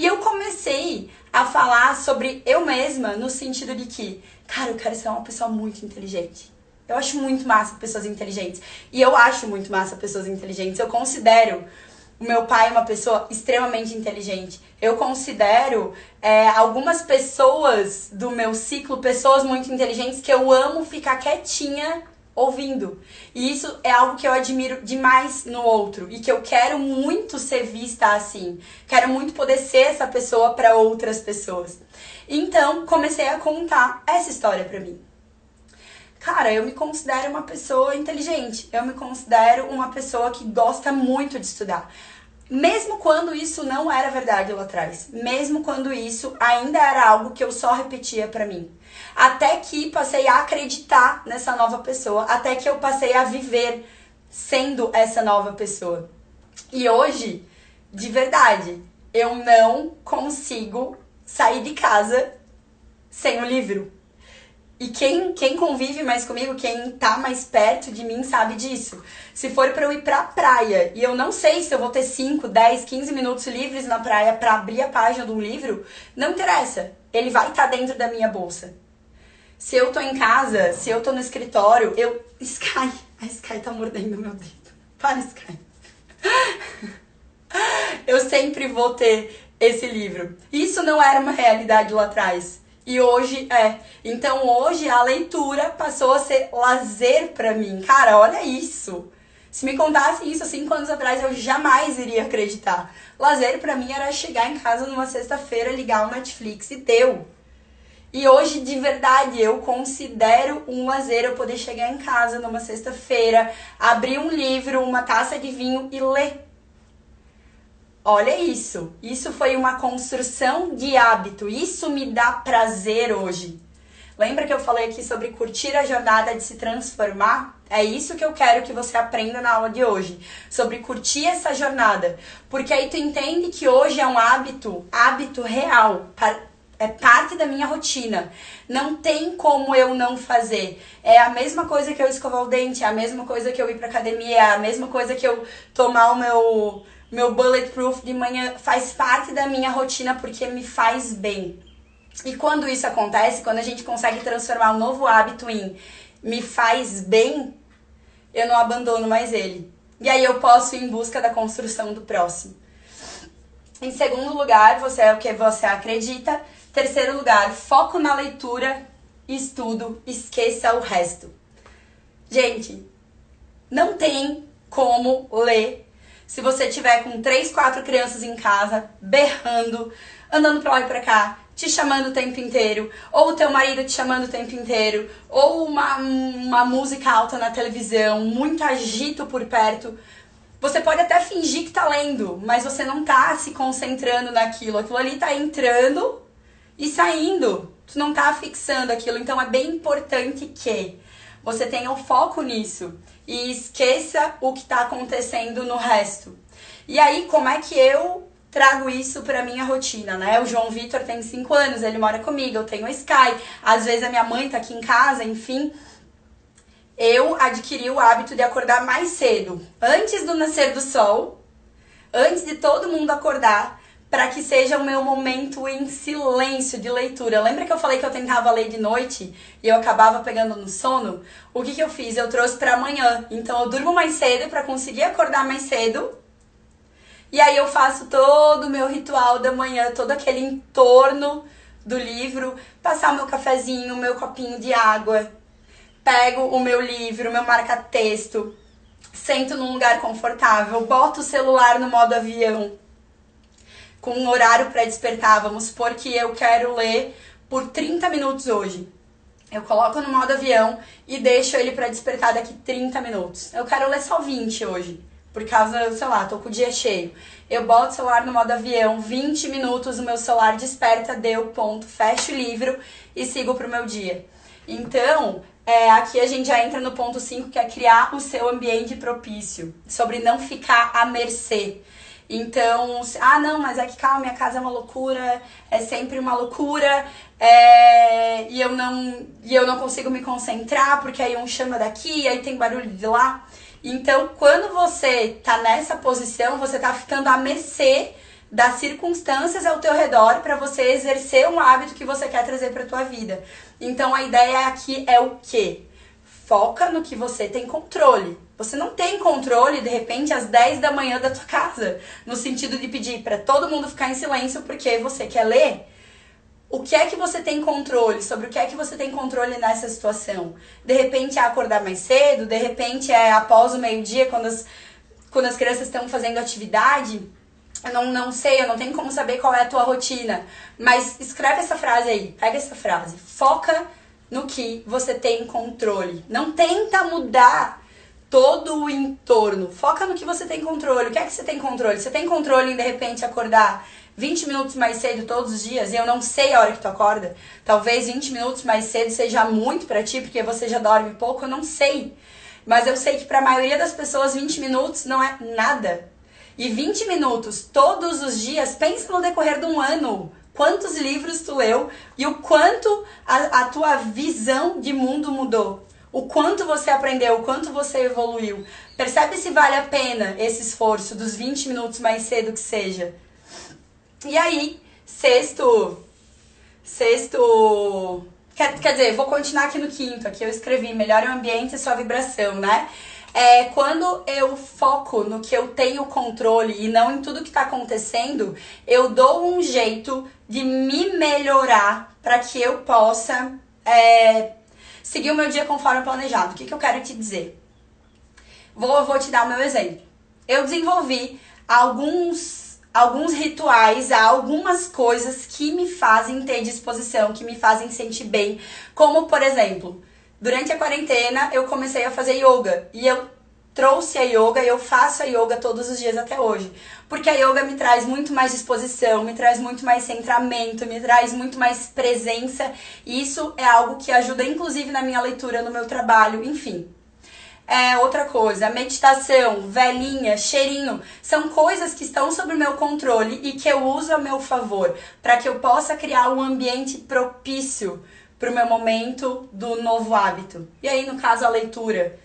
E eu comecei a falar sobre eu mesma no sentido de que, cara, eu quero ser uma pessoa muito inteligente. Eu acho muito massa pessoas inteligentes. E eu acho muito massa pessoas inteligentes. Eu considero o meu pai uma pessoa extremamente inteligente. Eu considero é, algumas pessoas do meu ciclo pessoas muito inteligentes que eu amo ficar quietinha ouvindo. E isso é algo que eu admiro demais no outro e que eu quero muito ser vista assim. Quero muito poder ser essa pessoa para outras pessoas. Então, comecei a contar essa história para mim. Cara, eu me considero uma pessoa inteligente. Eu me considero uma pessoa que gosta muito de estudar. Mesmo quando isso não era verdade lá atrás, mesmo quando isso ainda era algo que eu só repetia para mim. Até que passei a acreditar nessa nova pessoa, até que eu passei a viver sendo essa nova pessoa. E hoje, de verdade, eu não consigo sair de casa sem o livro. E quem, quem convive mais comigo, quem tá mais perto de mim, sabe disso. Se for para eu ir pra praia e eu não sei se eu vou ter 5, 10, 15 minutos livres na praia para abrir a página de um livro, não interessa. Ele vai estar tá dentro da minha bolsa. Se eu tô em casa, se eu tô no escritório, eu. Sky! A Sky tá mordendo meu dedo. Para, Sky. eu sempre vou ter esse livro. Isso não era uma realidade lá atrás. E hoje é. Então hoje a leitura passou a ser lazer para mim. Cara, olha isso. Se me contasse isso cinco anos atrás, eu jamais iria acreditar. Lazer para mim era chegar em casa numa sexta-feira, ligar o Netflix e deu. E hoje, de verdade, eu considero um lazer eu poder chegar em casa numa sexta-feira, abrir um livro, uma taça de vinho e ler. Olha isso. Isso foi uma construção de hábito. Isso me dá prazer hoje. Lembra que eu falei aqui sobre curtir a jornada de se transformar? É isso que eu quero que você aprenda na aula de hoje, sobre curtir essa jornada, porque aí tu entende que hoje é um hábito, hábito real, é parte da minha rotina. Não tem como eu não fazer. É a mesma coisa que eu escovar o dente, é a mesma coisa que eu ir pra academia, é a mesma coisa que eu tomar o meu meu bulletproof de manhã faz parte da minha rotina porque me faz bem. E quando isso acontece, quando a gente consegue transformar um novo hábito em me faz bem, eu não abandono mais ele. E aí eu posso ir em busca da construção do próximo. Em segundo lugar, você é o que você acredita. Terceiro lugar, foco na leitura, estudo, esqueça o resto. Gente, não tem como ler se você tiver com três, quatro crianças em casa, berrando, andando pra lá e pra cá, te chamando o tempo inteiro, ou o teu marido te chamando o tempo inteiro, ou uma, uma música alta na televisão, muito agito por perto. Você pode até fingir que tá lendo, mas você não tá se concentrando naquilo. Aquilo ali tá entrando e saindo. Tu não tá fixando aquilo. Então é bem importante que você tenha o um foco nisso e esqueça o que está acontecendo no resto. E aí, como é que eu trago isso para minha rotina, né? O João Vitor tem 5 anos, ele mora comigo, eu tenho a Sky, às vezes a minha mãe tá aqui em casa, enfim. Eu adquiri o hábito de acordar mais cedo, antes do nascer do sol, antes de todo mundo acordar, para que seja o meu momento em silêncio de leitura. Lembra que eu falei que eu tentava ler de noite e eu acabava pegando no sono? O que, que eu fiz? Eu trouxe para amanhã. Então eu durmo mais cedo para conseguir acordar mais cedo. E aí eu faço todo o meu ritual da manhã, todo aquele entorno do livro, passar o meu cafezinho, meu copinho de água, pego o meu livro, o meu marca-texto, sento num lugar confortável, boto o celular no modo avião com um horário para despertar. Vamos supor que eu quero ler por 30 minutos hoje. Eu coloco no modo avião e deixo ele para despertar daqui 30 minutos. Eu quero ler só 20 hoje, por causa, sei lá, tô com o dia cheio. Eu boto o celular no modo avião, 20 minutos, o meu celular desperta, deu ponto, fecho o livro e sigo pro meu dia. Então, é, aqui a gente já entra no ponto 5, que é criar o seu ambiente propício, sobre não ficar à mercê. Então, ah, não, mas é que calma, minha casa é uma loucura, é sempre uma loucura, é, e, eu não, e eu não consigo me concentrar, porque aí um chama daqui, aí tem barulho de lá. Então, quando você tá nessa posição, você tá ficando à mercê das circunstâncias ao teu redor para você exercer um hábito que você quer trazer para tua vida. Então a ideia aqui é o quê? Foca no que você tem controle. Você não tem controle de repente às 10 da manhã da tua casa, no sentido de pedir para todo mundo ficar em silêncio porque você quer ler. O que é que você tem controle? Sobre o que é que você tem controle nessa situação? De repente é acordar mais cedo, de repente é após o meio-dia, quando as, quando as crianças estão fazendo atividade. Eu não, não sei, eu não tenho como saber qual é a tua rotina. Mas escreve essa frase aí, pega essa frase. Foca no que você tem controle. Não tenta mudar todo o entorno. Foca no que você tem controle. O que é que você tem controle? Você tem controle em de repente acordar 20 minutos mais cedo todos os dias e eu não sei a hora que tu acorda. Talvez 20 minutos mais cedo seja muito para ti porque você já dorme pouco, eu não sei. Mas eu sei que para a maioria das pessoas 20 minutos não é nada. E 20 minutos todos os dias, pensa no decorrer de um ano. Quantos livros tu leu e o quanto a, a tua visão de mundo mudou o quanto você aprendeu, o quanto você evoluiu. Percebe se vale a pena esse esforço dos 20 minutos mais cedo que seja. E aí, sexto. Sexto. Quer, quer dizer, vou continuar aqui no quinto. Aqui eu escrevi: melhore o ambiente e sua vibração, né? É, quando eu foco no que eu tenho controle e não em tudo que está acontecendo, eu dou um jeito de me melhorar para que eu possa é, seguir o meu dia conforme planejado. O que, que eu quero te dizer? Vou, vou te dar o meu exemplo. Eu desenvolvi alguns, alguns rituais, algumas coisas que me fazem ter disposição, que me fazem sentir bem. Como, por exemplo, durante a quarentena eu comecei a fazer yoga. E eu trouxe a yoga e eu faço a yoga todos os dias até hoje. Porque a yoga me traz muito mais disposição, me traz muito mais centramento, me traz muito mais presença. E isso é algo que ajuda, inclusive, na minha leitura, no meu trabalho, enfim. É outra coisa, meditação, velhinha, cheirinho, são coisas que estão sob o meu controle e que eu uso a meu favor, para que eu possa criar um ambiente propício para o meu momento do novo hábito. E aí, no caso, a leitura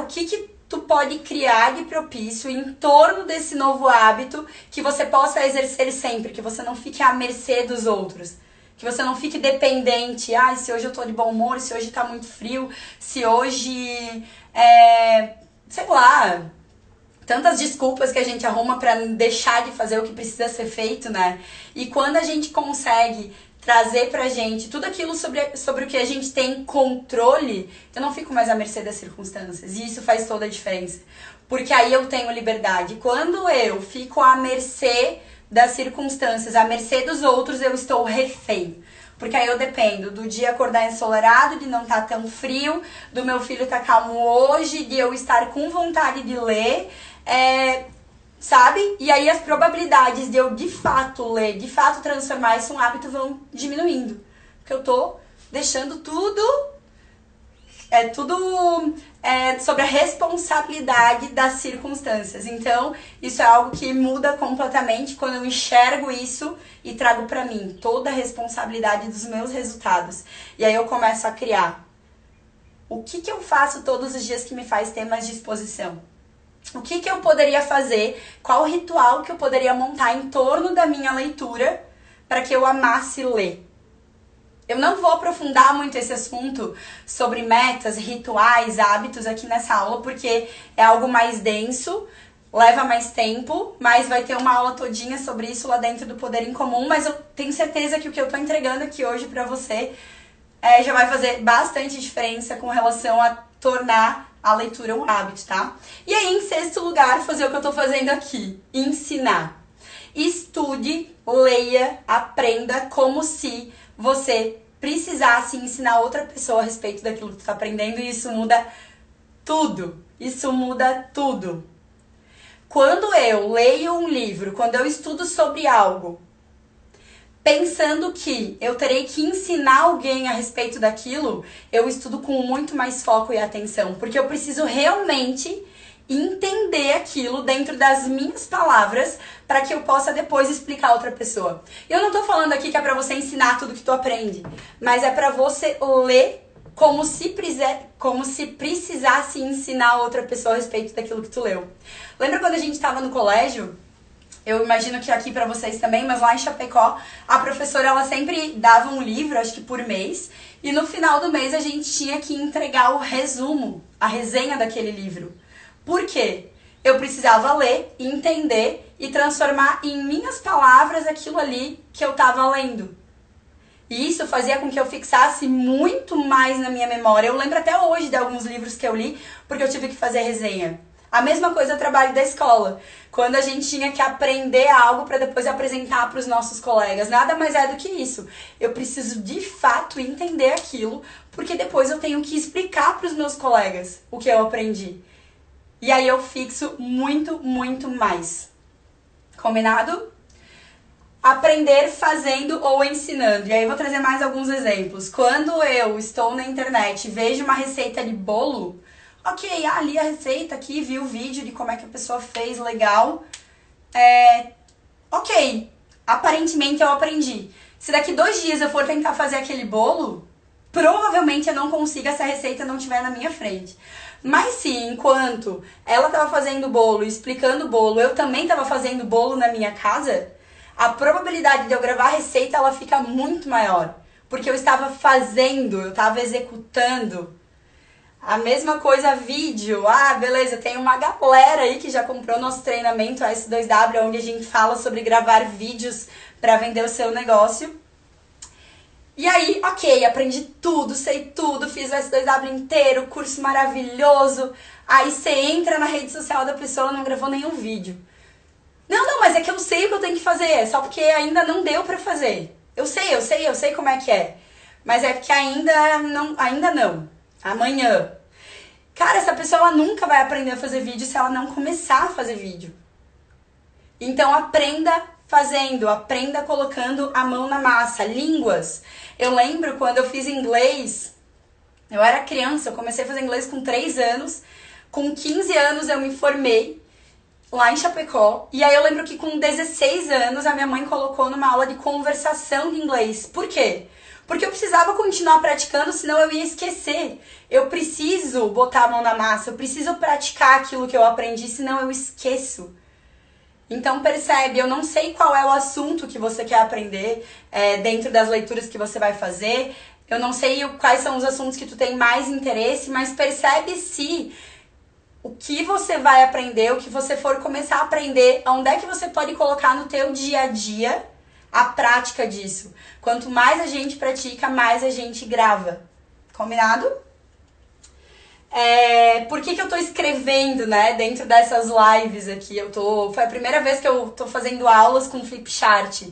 o que que tu pode criar de propício em torno desse novo hábito que você possa exercer sempre, que você não fique à mercê dos outros. Que você não fique dependente, ah, se hoje eu tô de bom humor, se hoje tá muito frio, se hoje é, sei lá, tantas desculpas que a gente arruma para deixar de fazer o que precisa ser feito, né? E quando a gente consegue trazer pra gente tudo aquilo sobre, sobre o que a gente tem controle, eu não fico mais à mercê das circunstâncias. E isso faz toda a diferença. Porque aí eu tenho liberdade. Quando eu fico à mercê das circunstâncias, à mercê dos outros, eu estou refém. Porque aí eu dependo do dia acordar ensolarado, de não estar tá tão frio, do meu filho estar tá calmo hoje, de eu estar com vontade de ler. É, sabe? E aí as probabilidades de eu de fato ler, de fato transformar isso em um hábito vão diminuindo. Porque eu tô deixando tudo é tudo é, sobre a responsabilidade das circunstâncias. Então, isso é algo que muda completamente quando eu enxergo isso e trago para mim toda a responsabilidade dos meus resultados. E aí eu começo a criar. O que, que eu faço todos os dias que me faz ter mais disposição? O que, que eu poderia fazer, qual ritual que eu poderia montar em torno da minha leitura para que eu amasse ler. Eu não vou aprofundar muito esse assunto sobre metas, rituais, hábitos aqui nessa aula, porque é algo mais denso, leva mais tempo, mas vai ter uma aula todinha sobre isso lá dentro do Poder em Comum, mas eu tenho certeza que o que eu tô entregando aqui hoje para você é, já vai fazer bastante diferença com relação a tornar a leitura é um hábito, tá? E aí, em sexto lugar, fazer o que eu tô fazendo aqui: ensinar. Estude, leia, aprenda como se você precisasse ensinar outra pessoa a respeito daquilo que tu tá aprendendo e isso muda tudo. Isso muda tudo. Quando eu leio um livro, quando eu estudo sobre algo pensando que eu terei que ensinar alguém a respeito daquilo, eu estudo com muito mais foco e atenção, porque eu preciso realmente entender aquilo dentro das minhas palavras para que eu possa depois explicar a outra pessoa. Eu não tô falando aqui que é para você ensinar tudo que tu aprende, mas é para você ler como se, como se precisasse ensinar a outra pessoa a respeito daquilo que tu leu. Lembra quando a gente estava no colégio eu imagino que aqui para vocês também, mas lá em Chapecó, a professora ela sempre dava um livro, acho que por mês, e no final do mês a gente tinha que entregar o resumo, a resenha daquele livro. Por quê? Eu precisava ler, entender e transformar em minhas palavras aquilo ali que eu estava lendo. E isso fazia com que eu fixasse muito mais na minha memória. Eu lembro até hoje de alguns livros que eu li, porque eu tive que fazer resenha. A mesma coisa o trabalho da escola, quando a gente tinha que aprender algo para depois apresentar para os nossos colegas. Nada mais é do que isso. Eu preciso de fato entender aquilo, porque depois eu tenho que explicar para os meus colegas o que eu aprendi. E aí eu fixo muito, muito mais. Combinado? aprender fazendo ou ensinando. E aí eu vou trazer mais alguns exemplos. Quando eu estou na internet e vejo uma receita de bolo, ok, ah, li a receita aqui, vi o vídeo de como é que a pessoa fez, legal. É, ok, aparentemente eu aprendi. Se daqui dois dias eu for tentar fazer aquele bolo, provavelmente eu não consiga se a receita não estiver na minha frente. Mas se enquanto ela estava fazendo bolo, explicando o bolo, eu também estava fazendo bolo na minha casa, a probabilidade de eu gravar a receita ela fica muito maior. Porque eu estava fazendo, eu estava executando. A mesma coisa vídeo. Ah, beleza, tem uma galera aí que já comprou nosso treinamento S2W, onde a gente fala sobre gravar vídeos para vender o seu negócio. E aí, ok, aprendi tudo, sei tudo, fiz o S2W inteiro, curso maravilhoso. Aí você entra na rede social da pessoa, não gravou nenhum vídeo. Não, não, mas é que eu sei o que eu tenho que fazer, só porque ainda não deu para fazer. Eu sei, eu sei, eu sei como é que é. Mas é porque ainda não, ainda não. Amanhã. Cara, essa pessoa nunca vai aprender a fazer vídeo se ela não começar a fazer vídeo. Então aprenda fazendo, aprenda colocando a mão na massa. Línguas. Eu lembro quando eu fiz inglês, eu era criança, eu comecei a fazer inglês com 3 anos. Com 15 anos eu me formei lá em Chapecó. E aí eu lembro que com 16 anos a minha mãe colocou numa aula de conversação de inglês. Por quê? Porque eu precisava continuar praticando, senão eu ia esquecer. Eu preciso botar a mão na massa, eu preciso praticar aquilo que eu aprendi, senão eu esqueço. Então percebe, eu não sei qual é o assunto que você quer aprender é, dentro das leituras que você vai fazer. Eu não sei quais são os assuntos que tu tem mais interesse, mas percebe se o que você vai aprender, o que você for começar a aprender, onde é que você pode colocar no teu dia a dia a prática disso. Quanto mais a gente pratica, mais a gente grava. Combinado? É, por que, que eu tô escrevendo, né, dentro dessas lives aqui? Eu tô, foi a primeira vez que eu tô fazendo aulas com Flipchart.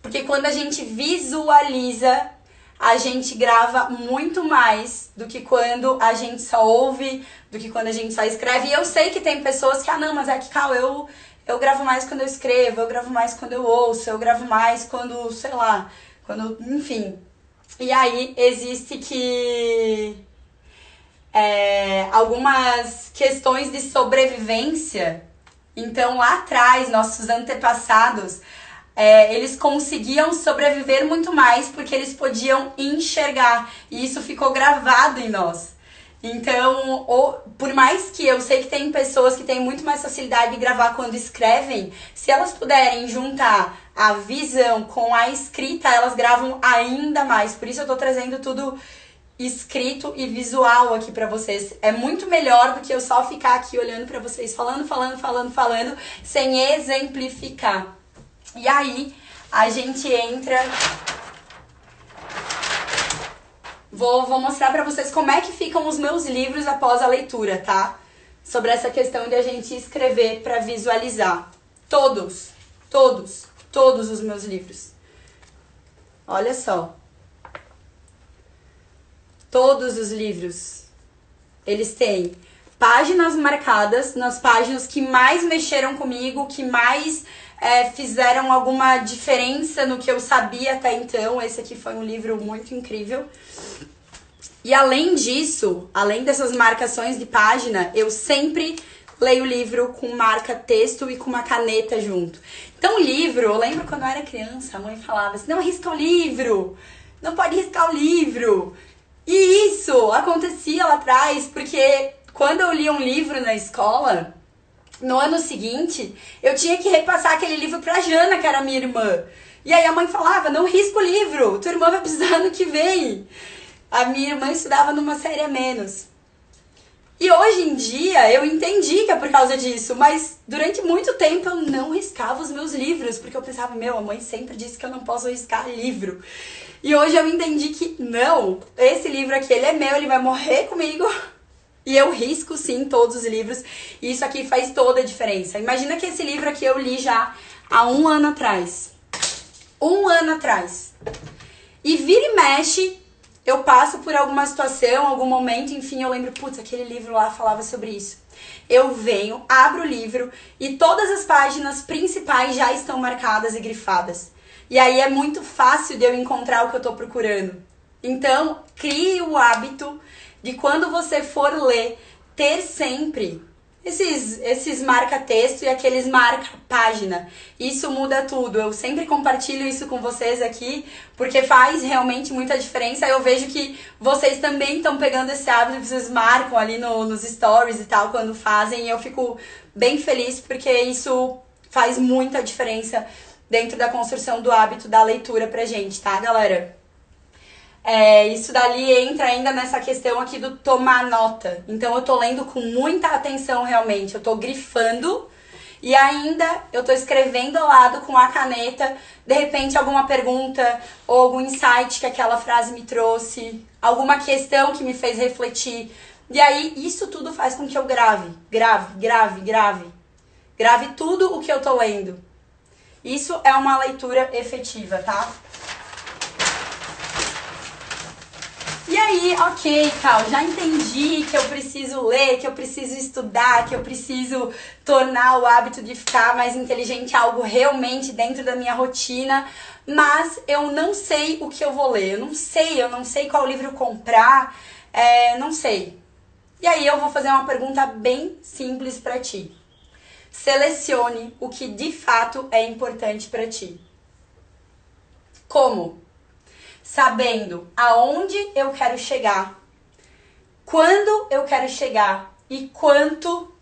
Porque quando a gente visualiza a gente grava muito mais do que quando a gente só ouve, do que quando a gente só escreve. E eu sei que tem pessoas que, ah, não, mas é que, Cal, eu, eu gravo mais quando eu escrevo, eu gravo mais quando eu ouço, eu gravo mais quando, sei lá, quando, enfim. E aí existe que é, algumas questões de sobrevivência. Então lá atrás, nossos antepassados é, eles conseguiam sobreviver muito mais porque eles podiam enxergar. E isso ficou gravado em nós. Então, ou, por mais que eu sei que tem pessoas que têm muito mais facilidade de gravar quando escrevem, se elas puderem juntar a visão com a escrita, elas gravam ainda mais. Por isso eu tô trazendo tudo escrito e visual aqui para vocês. É muito melhor do que eu só ficar aqui olhando para vocês, falando, falando, falando, falando, sem exemplificar. E aí a gente entra. Vou, vou mostrar para vocês como é que ficam os meus livros após a leitura, tá? Sobre essa questão de a gente escrever para visualizar. Todos, todos, todos os meus livros. Olha só. Todos os livros. Eles têm páginas marcadas nas páginas que mais mexeram comigo, que mais é, fizeram alguma diferença no que eu sabia até então. Esse aqui foi um livro muito incrível. E além disso, além dessas marcações de página, eu sempre leio o livro com marca texto e com uma caneta junto. Então, o livro, eu lembro quando eu era criança, a mãe falava assim: não risca o livro, não pode riscar o livro. E isso acontecia lá atrás, porque quando eu lia um livro na escola, no ano seguinte, eu tinha que repassar aquele livro pra Jana, que era minha irmã. E aí a mãe falava: não risca o livro, tua irmã vai precisar no que vem. A minha irmã estudava numa série a menos. E hoje em dia eu entendi que é por causa disso, mas durante muito tempo eu não riscava os meus livros, porque eu pensava, meu, a mãe sempre disse que eu não posso riscar livro. E hoje eu entendi que não, esse livro aqui, ele é meu, ele vai morrer comigo. E eu risco sim todos os livros. E isso aqui faz toda a diferença. Imagina que esse livro aqui eu li já há um ano atrás. Um ano atrás. E vira e mexe, eu passo por alguma situação, algum momento, enfim, eu lembro, putz, aquele livro lá falava sobre isso. Eu venho, abro o livro e todas as páginas principais já estão marcadas e grifadas. E aí é muito fácil de eu encontrar o que eu tô procurando. Então, crie o hábito de quando você for ler, ter sempre esses, esses marca-texto e aqueles marca-página. Isso muda tudo. Eu sempre compartilho isso com vocês aqui, porque faz realmente muita diferença. Eu vejo que vocês também estão pegando esse hábito, vocês marcam ali no, nos stories e tal quando fazem, e eu fico bem feliz porque isso faz muita diferença dentro da construção do hábito da leitura pra gente, tá, galera? É, isso dali entra ainda nessa questão aqui do tomar nota. Então eu tô lendo com muita atenção realmente. Eu tô grifando e ainda eu tô escrevendo ao lado com a caneta, de repente alguma pergunta ou algum insight que aquela frase me trouxe, alguma questão que me fez refletir. E aí isso tudo faz com que eu grave, grave, grave, grave. Grave tudo o que eu tô lendo. Isso é uma leitura efetiva, tá? E aí, ok, Cal, já entendi que eu preciso ler, que eu preciso estudar, que eu preciso tornar o hábito de ficar mais inteligente algo realmente dentro da minha rotina, mas eu não sei o que eu vou ler, eu não sei, eu não sei qual livro comprar, é, não sei. E aí eu vou fazer uma pergunta bem simples para ti. Selecione o que de fato é importante para ti. Como? Sabendo aonde eu quero chegar, quando eu quero chegar e quanto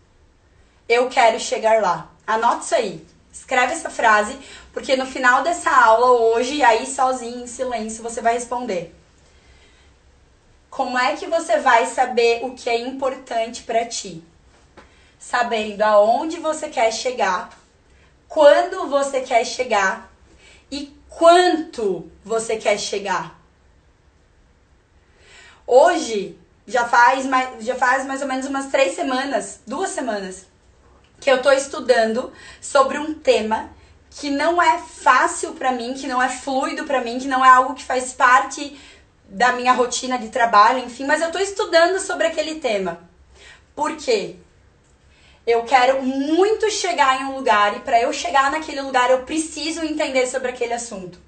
eu quero chegar lá. Anote isso aí. Escreve essa frase, porque no final dessa aula hoje, aí sozinho, em silêncio, você vai responder. Como é que você vai saber o que é importante para ti? Sabendo aonde você quer chegar, quando você quer chegar e quanto você quer chegar. Hoje, já faz, mais, já faz mais ou menos umas três semanas, duas semanas, que eu tô estudando sobre um tema que não é fácil para mim, que não é fluido para mim, que não é algo que faz parte da minha rotina de trabalho, enfim, mas eu tô estudando sobre aquele tema. Por quê? Eu quero muito chegar em um lugar e para eu chegar naquele lugar eu preciso entender sobre aquele assunto.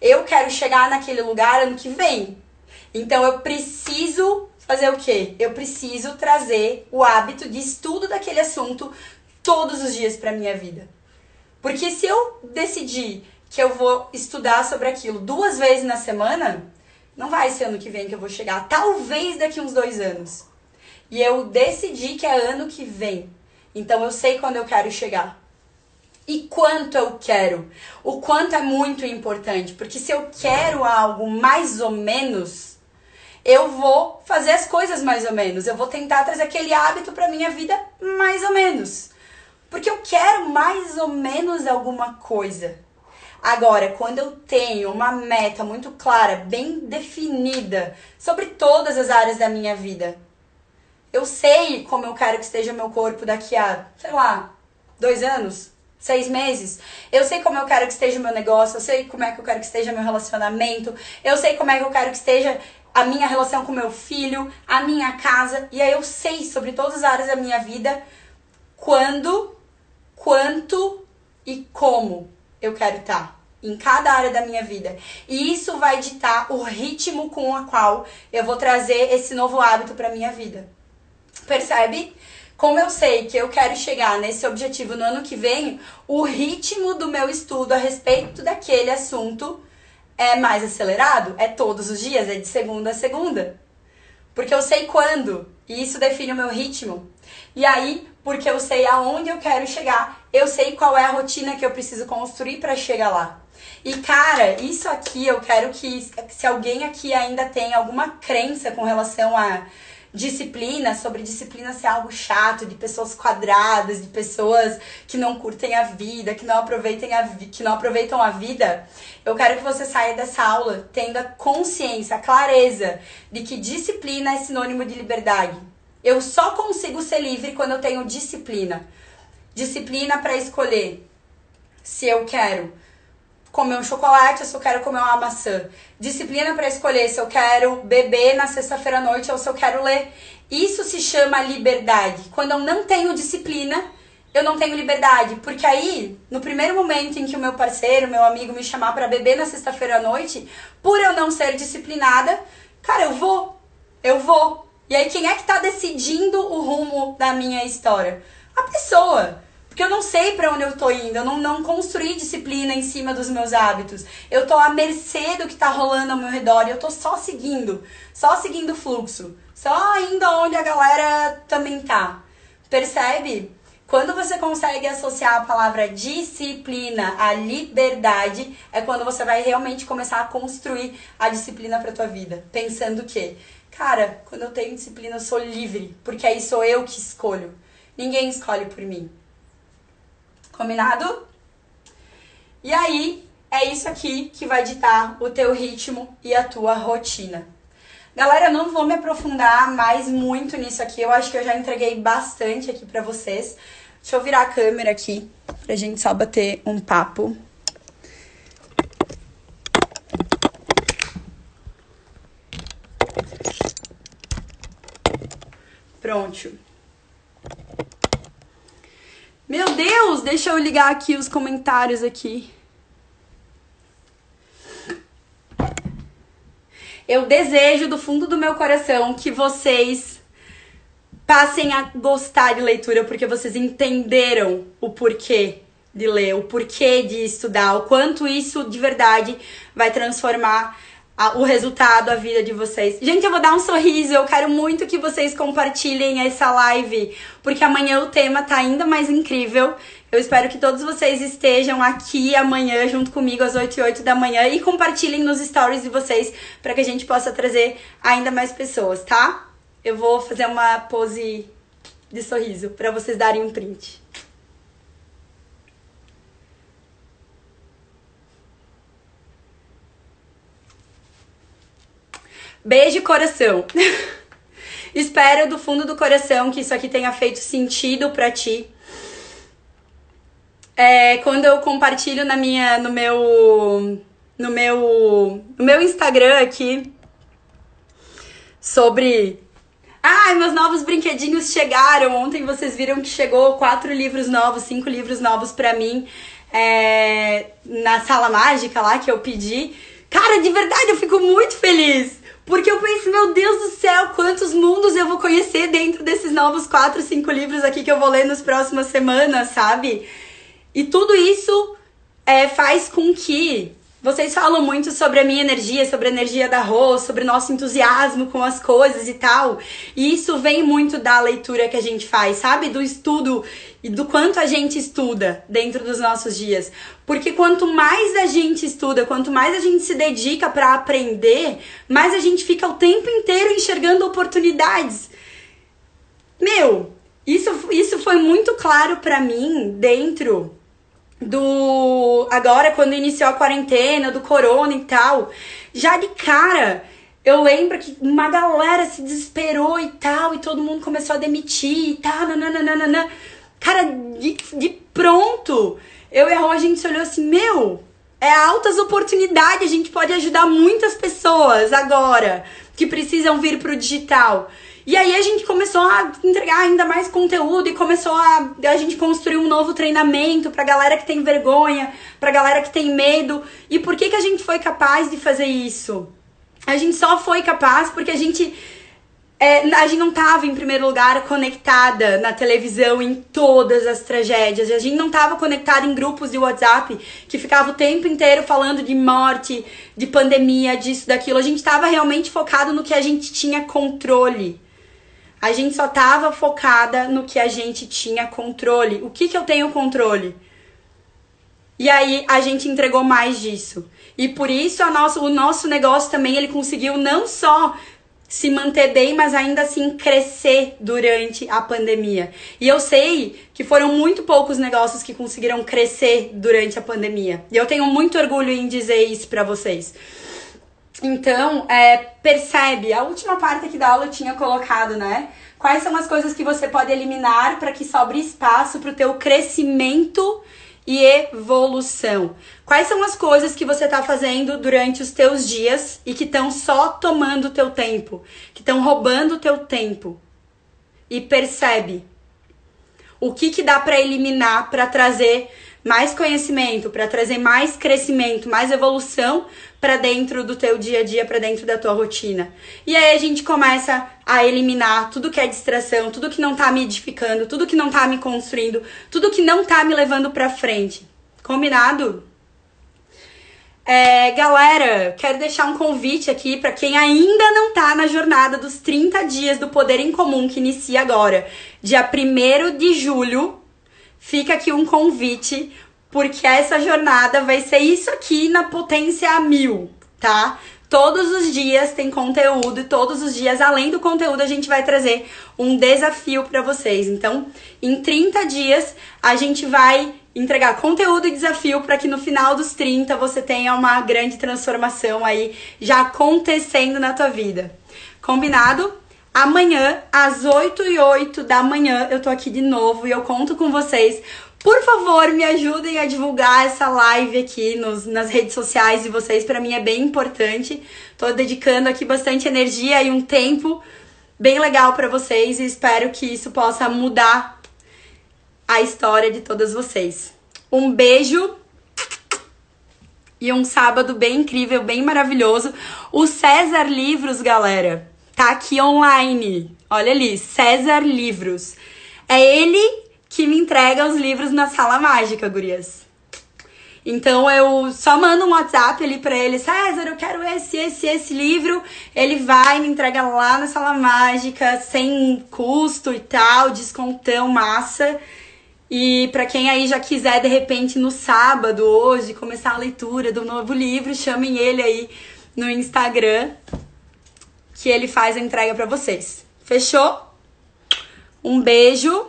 Eu quero chegar naquele lugar ano que vem. Então eu preciso fazer o quê? Eu preciso trazer o hábito de estudo daquele assunto todos os dias para minha vida. Porque se eu decidir que eu vou estudar sobre aquilo duas vezes na semana, não vai ser ano que vem que eu vou chegar, talvez daqui uns dois anos. E eu decidi que é ano que vem. Então eu sei quando eu quero chegar. E quanto eu quero. O quanto é muito importante. Porque se eu quero algo mais ou menos, eu vou fazer as coisas mais ou menos. Eu vou tentar trazer aquele hábito para minha vida mais ou menos. Porque eu quero mais ou menos alguma coisa. Agora, quando eu tenho uma meta muito clara, bem definida sobre todas as áreas da minha vida, eu sei como eu quero que esteja meu corpo daqui a, sei lá, dois anos, seis meses. Eu sei como eu quero que esteja o meu negócio, eu sei como é que eu quero que esteja meu relacionamento, eu sei como é que eu quero que esteja a minha relação com meu filho, a minha casa, e aí eu sei sobre todas as áreas da minha vida quando, quanto e como eu quero estar em cada área da minha vida. E isso vai ditar o ritmo com o qual eu vou trazer esse novo hábito para minha vida. Percebe? Como eu sei que eu quero chegar nesse objetivo no ano que vem, o ritmo do meu estudo a respeito daquele assunto é mais acelerado? É todos os dias, é de segunda a segunda. Porque eu sei quando, e isso define o meu ritmo. E aí, porque eu sei aonde eu quero chegar, eu sei qual é a rotina que eu preciso construir para chegar lá. E cara, isso aqui eu quero que se alguém aqui ainda tem alguma crença com relação a disciplina, sobre disciplina ser algo chato, de pessoas quadradas, de pessoas que não curtem a vida, que não aproveitem a que não aproveitam a vida, eu quero que você saia dessa aula tendo a consciência, a clareza de que disciplina é sinônimo de liberdade. Eu só consigo ser livre quando eu tenho disciplina. Disciplina para escolher se eu quero comer um chocolate ou se eu quero comer uma maçã. Disciplina para escolher se eu quero beber na sexta-feira à noite ou se eu quero ler. Isso se chama liberdade. Quando eu não tenho disciplina, eu não tenho liberdade. Porque aí, no primeiro momento em que o meu parceiro, meu amigo me chamar para beber na sexta-feira à noite, por eu não ser disciplinada, cara, eu vou. Eu vou. E aí, quem é que tá decidindo o rumo da minha história? A pessoa. Porque eu não sei para onde eu tô indo, eu não, não construí disciplina em cima dos meus hábitos. Eu tô à mercê do que tá rolando ao meu redor e eu tô só seguindo, só seguindo o fluxo, só indo aonde a galera também tá. Percebe? Quando você consegue associar a palavra disciplina à liberdade, é quando você vai realmente começar a construir a disciplina para tua vida, pensando que, cara, quando eu tenho disciplina eu sou livre, porque aí sou eu que escolho. Ninguém escolhe por mim. Combinado? E aí, é isso aqui que vai ditar o teu ritmo e a tua rotina. Galera, eu não vou me aprofundar mais muito nisso aqui. Eu acho que eu já entreguei bastante aqui pra vocês. Deixa eu virar a câmera aqui pra gente só bater um papo. Pronto. Meu Deus, deixa eu ligar aqui os comentários aqui. Eu desejo do fundo do meu coração que vocês passem a gostar de leitura porque vocês entenderam o porquê de ler, o porquê de estudar, o quanto isso de verdade vai transformar a, o resultado, a vida de vocês. Gente, eu vou dar um sorriso. Eu quero muito que vocês compartilhem essa live, porque amanhã o tema tá ainda mais incrível. Eu espero que todos vocês estejam aqui amanhã junto comigo às 8 e 8 da manhã e compartilhem nos stories de vocês para que a gente possa trazer ainda mais pessoas, tá? Eu vou fazer uma pose de sorriso para vocês darem um print. Beijo coração. Espero do fundo do coração que isso aqui tenha feito sentido para ti. É, quando eu compartilho na minha, no meu, no meu, no meu Instagram aqui sobre Ai, ah, meus novos brinquedinhos chegaram. Ontem vocês viram que chegou quatro livros novos, cinco livros novos para mim é, na sala mágica lá que eu pedi. Cara, de verdade, eu fico muito feliz. Porque eu penso, meu Deus do céu, quantos mundos eu vou conhecer dentro desses novos quatro, cinco livros aqui que eu vou ler nas próximas semanas, sabe? E tudo isso é, faz com que vocês falam muito sobre a minha energia, sobre a energia da Rose, sobre o nosso entusiasmo com as coisas e tal. E isso vem muito da leitura que a gente faz, sabe? Do estudo e do quanto a gente estuda dentro dos nossos dias. Porque quanto mais a gente estuda, quanto mais a gente se dedica para aprender, mais a gente fica o tempo inteiro enxergando oportunidades. Meu, isso, isso foi muito claro para mim dentro do agora quando iniciou a quarentena, do corona e tal, já de cara eu lembro que uma galera se desesperou e tal, e todo mundo começou a demitir e tal, nananana. Cara, de, de pronto, eu e a Rô, a gente se olhou assim, meu, é altas oportunidades, a gente pode ajudar muitas pessoas agora que precisam vir pro digital. E aí a gente começou a entregar ainda mais conteúdo e começou a a gente construir um novo treinamento pra galera que tem vergonha, pra galera que tem medo. E por que que a gente foi capaz de fazer isso? A gente só foi capaz porque a gente é, a gente não tava, em primeiro lugar, conectada na televisão em todas as tragédias. A gente não tava conectada em grupos de WhatsApp que ficava o tempo inteiro falando de morte, de pandemia, disso, daquilo. A gente tava realmente focado no que a gente tinha controle. A gente só tava focada no que a gente tinha controle. O que que eu tenho controle? E aí a gente entregou mais disso. E por isso a nosso, o nosso negócio também ele conseguiu não só se manter bem, mas ainda assim crescer durante a pandemia. E eu sei que foram muito poucos negócios que conseguiram crescer durante a pandemia. E eu tenho muito orgulho em dizer isso para vocês. Então, é, percebe, a última parte aqui da aula eu tinha colocado, né? Quais são as coisas que você pode eliminar para que sobre espaço para o teu crescimento e evolução. Quais são as coisas que você está fazendo durante os teus dias e que estão só tomando o teu tempo, que estão roubando o teu tempo? E percebe o que que dá para eliminar para trazer mais conhecimento, para trazer mais crescimento, mais evolução para dentro do teu dia a dia, para dentro da tua rotina. E aí a gente começa a eliminar tudo que é distração, tudo que não tá me edificando, tudo que não tá me construindo, tudo que não tá me levando para frente. Combinado? É, galera, quero deixar um convite aqui para quem ainda não tá na jornada dos 30 dias do Poder em Comum que inicia agora, dia 1 de julho. Fica aqui um convite porque essa jornada vai ser isso aqui na potência a mil, tá? Todos os dias tem conteúdo e todos os dias, além do conteúdo, a gente vai trazer um desafio para vocês. Então, em 30 dias, a gente vai entregar conteúdo e desafio para que no final dos 30 você tenha uma grande transformação aí já acontecendo na tua vida. Combinado? Amanhã, às 8 e 8 da manhã, eu tô aqui de novo e eu conto com vocês por favor, me ajudem a divulgar essa live aqui nos, nas redes sociais de vocês. Para mim é bem importante. Tô dedicando aqui bastante energia e um tempo bem legal para vocês e espero que isso possa mudar a história de todas vocês. Um beijo e um sábado bem incrível, bem maravilhoso. O César Livros, galera, tá aqui online. Olha ali, César Livros. É ele que me entrega os livros na sala mágica, gurias. Então eu só mando um WhatsApp ali pra ele, César, eu quero esse, esse, esse livro. Ele vai me entrega lá na sala mágica, sem custo e tal, descontão, massa. E para quem aí já quiser, de repente, no sábado, hoje, começar a leitura do novo livro, chamem ele aí no Instagram, que ele faz a entrega para vocês. Fechou? Um beijo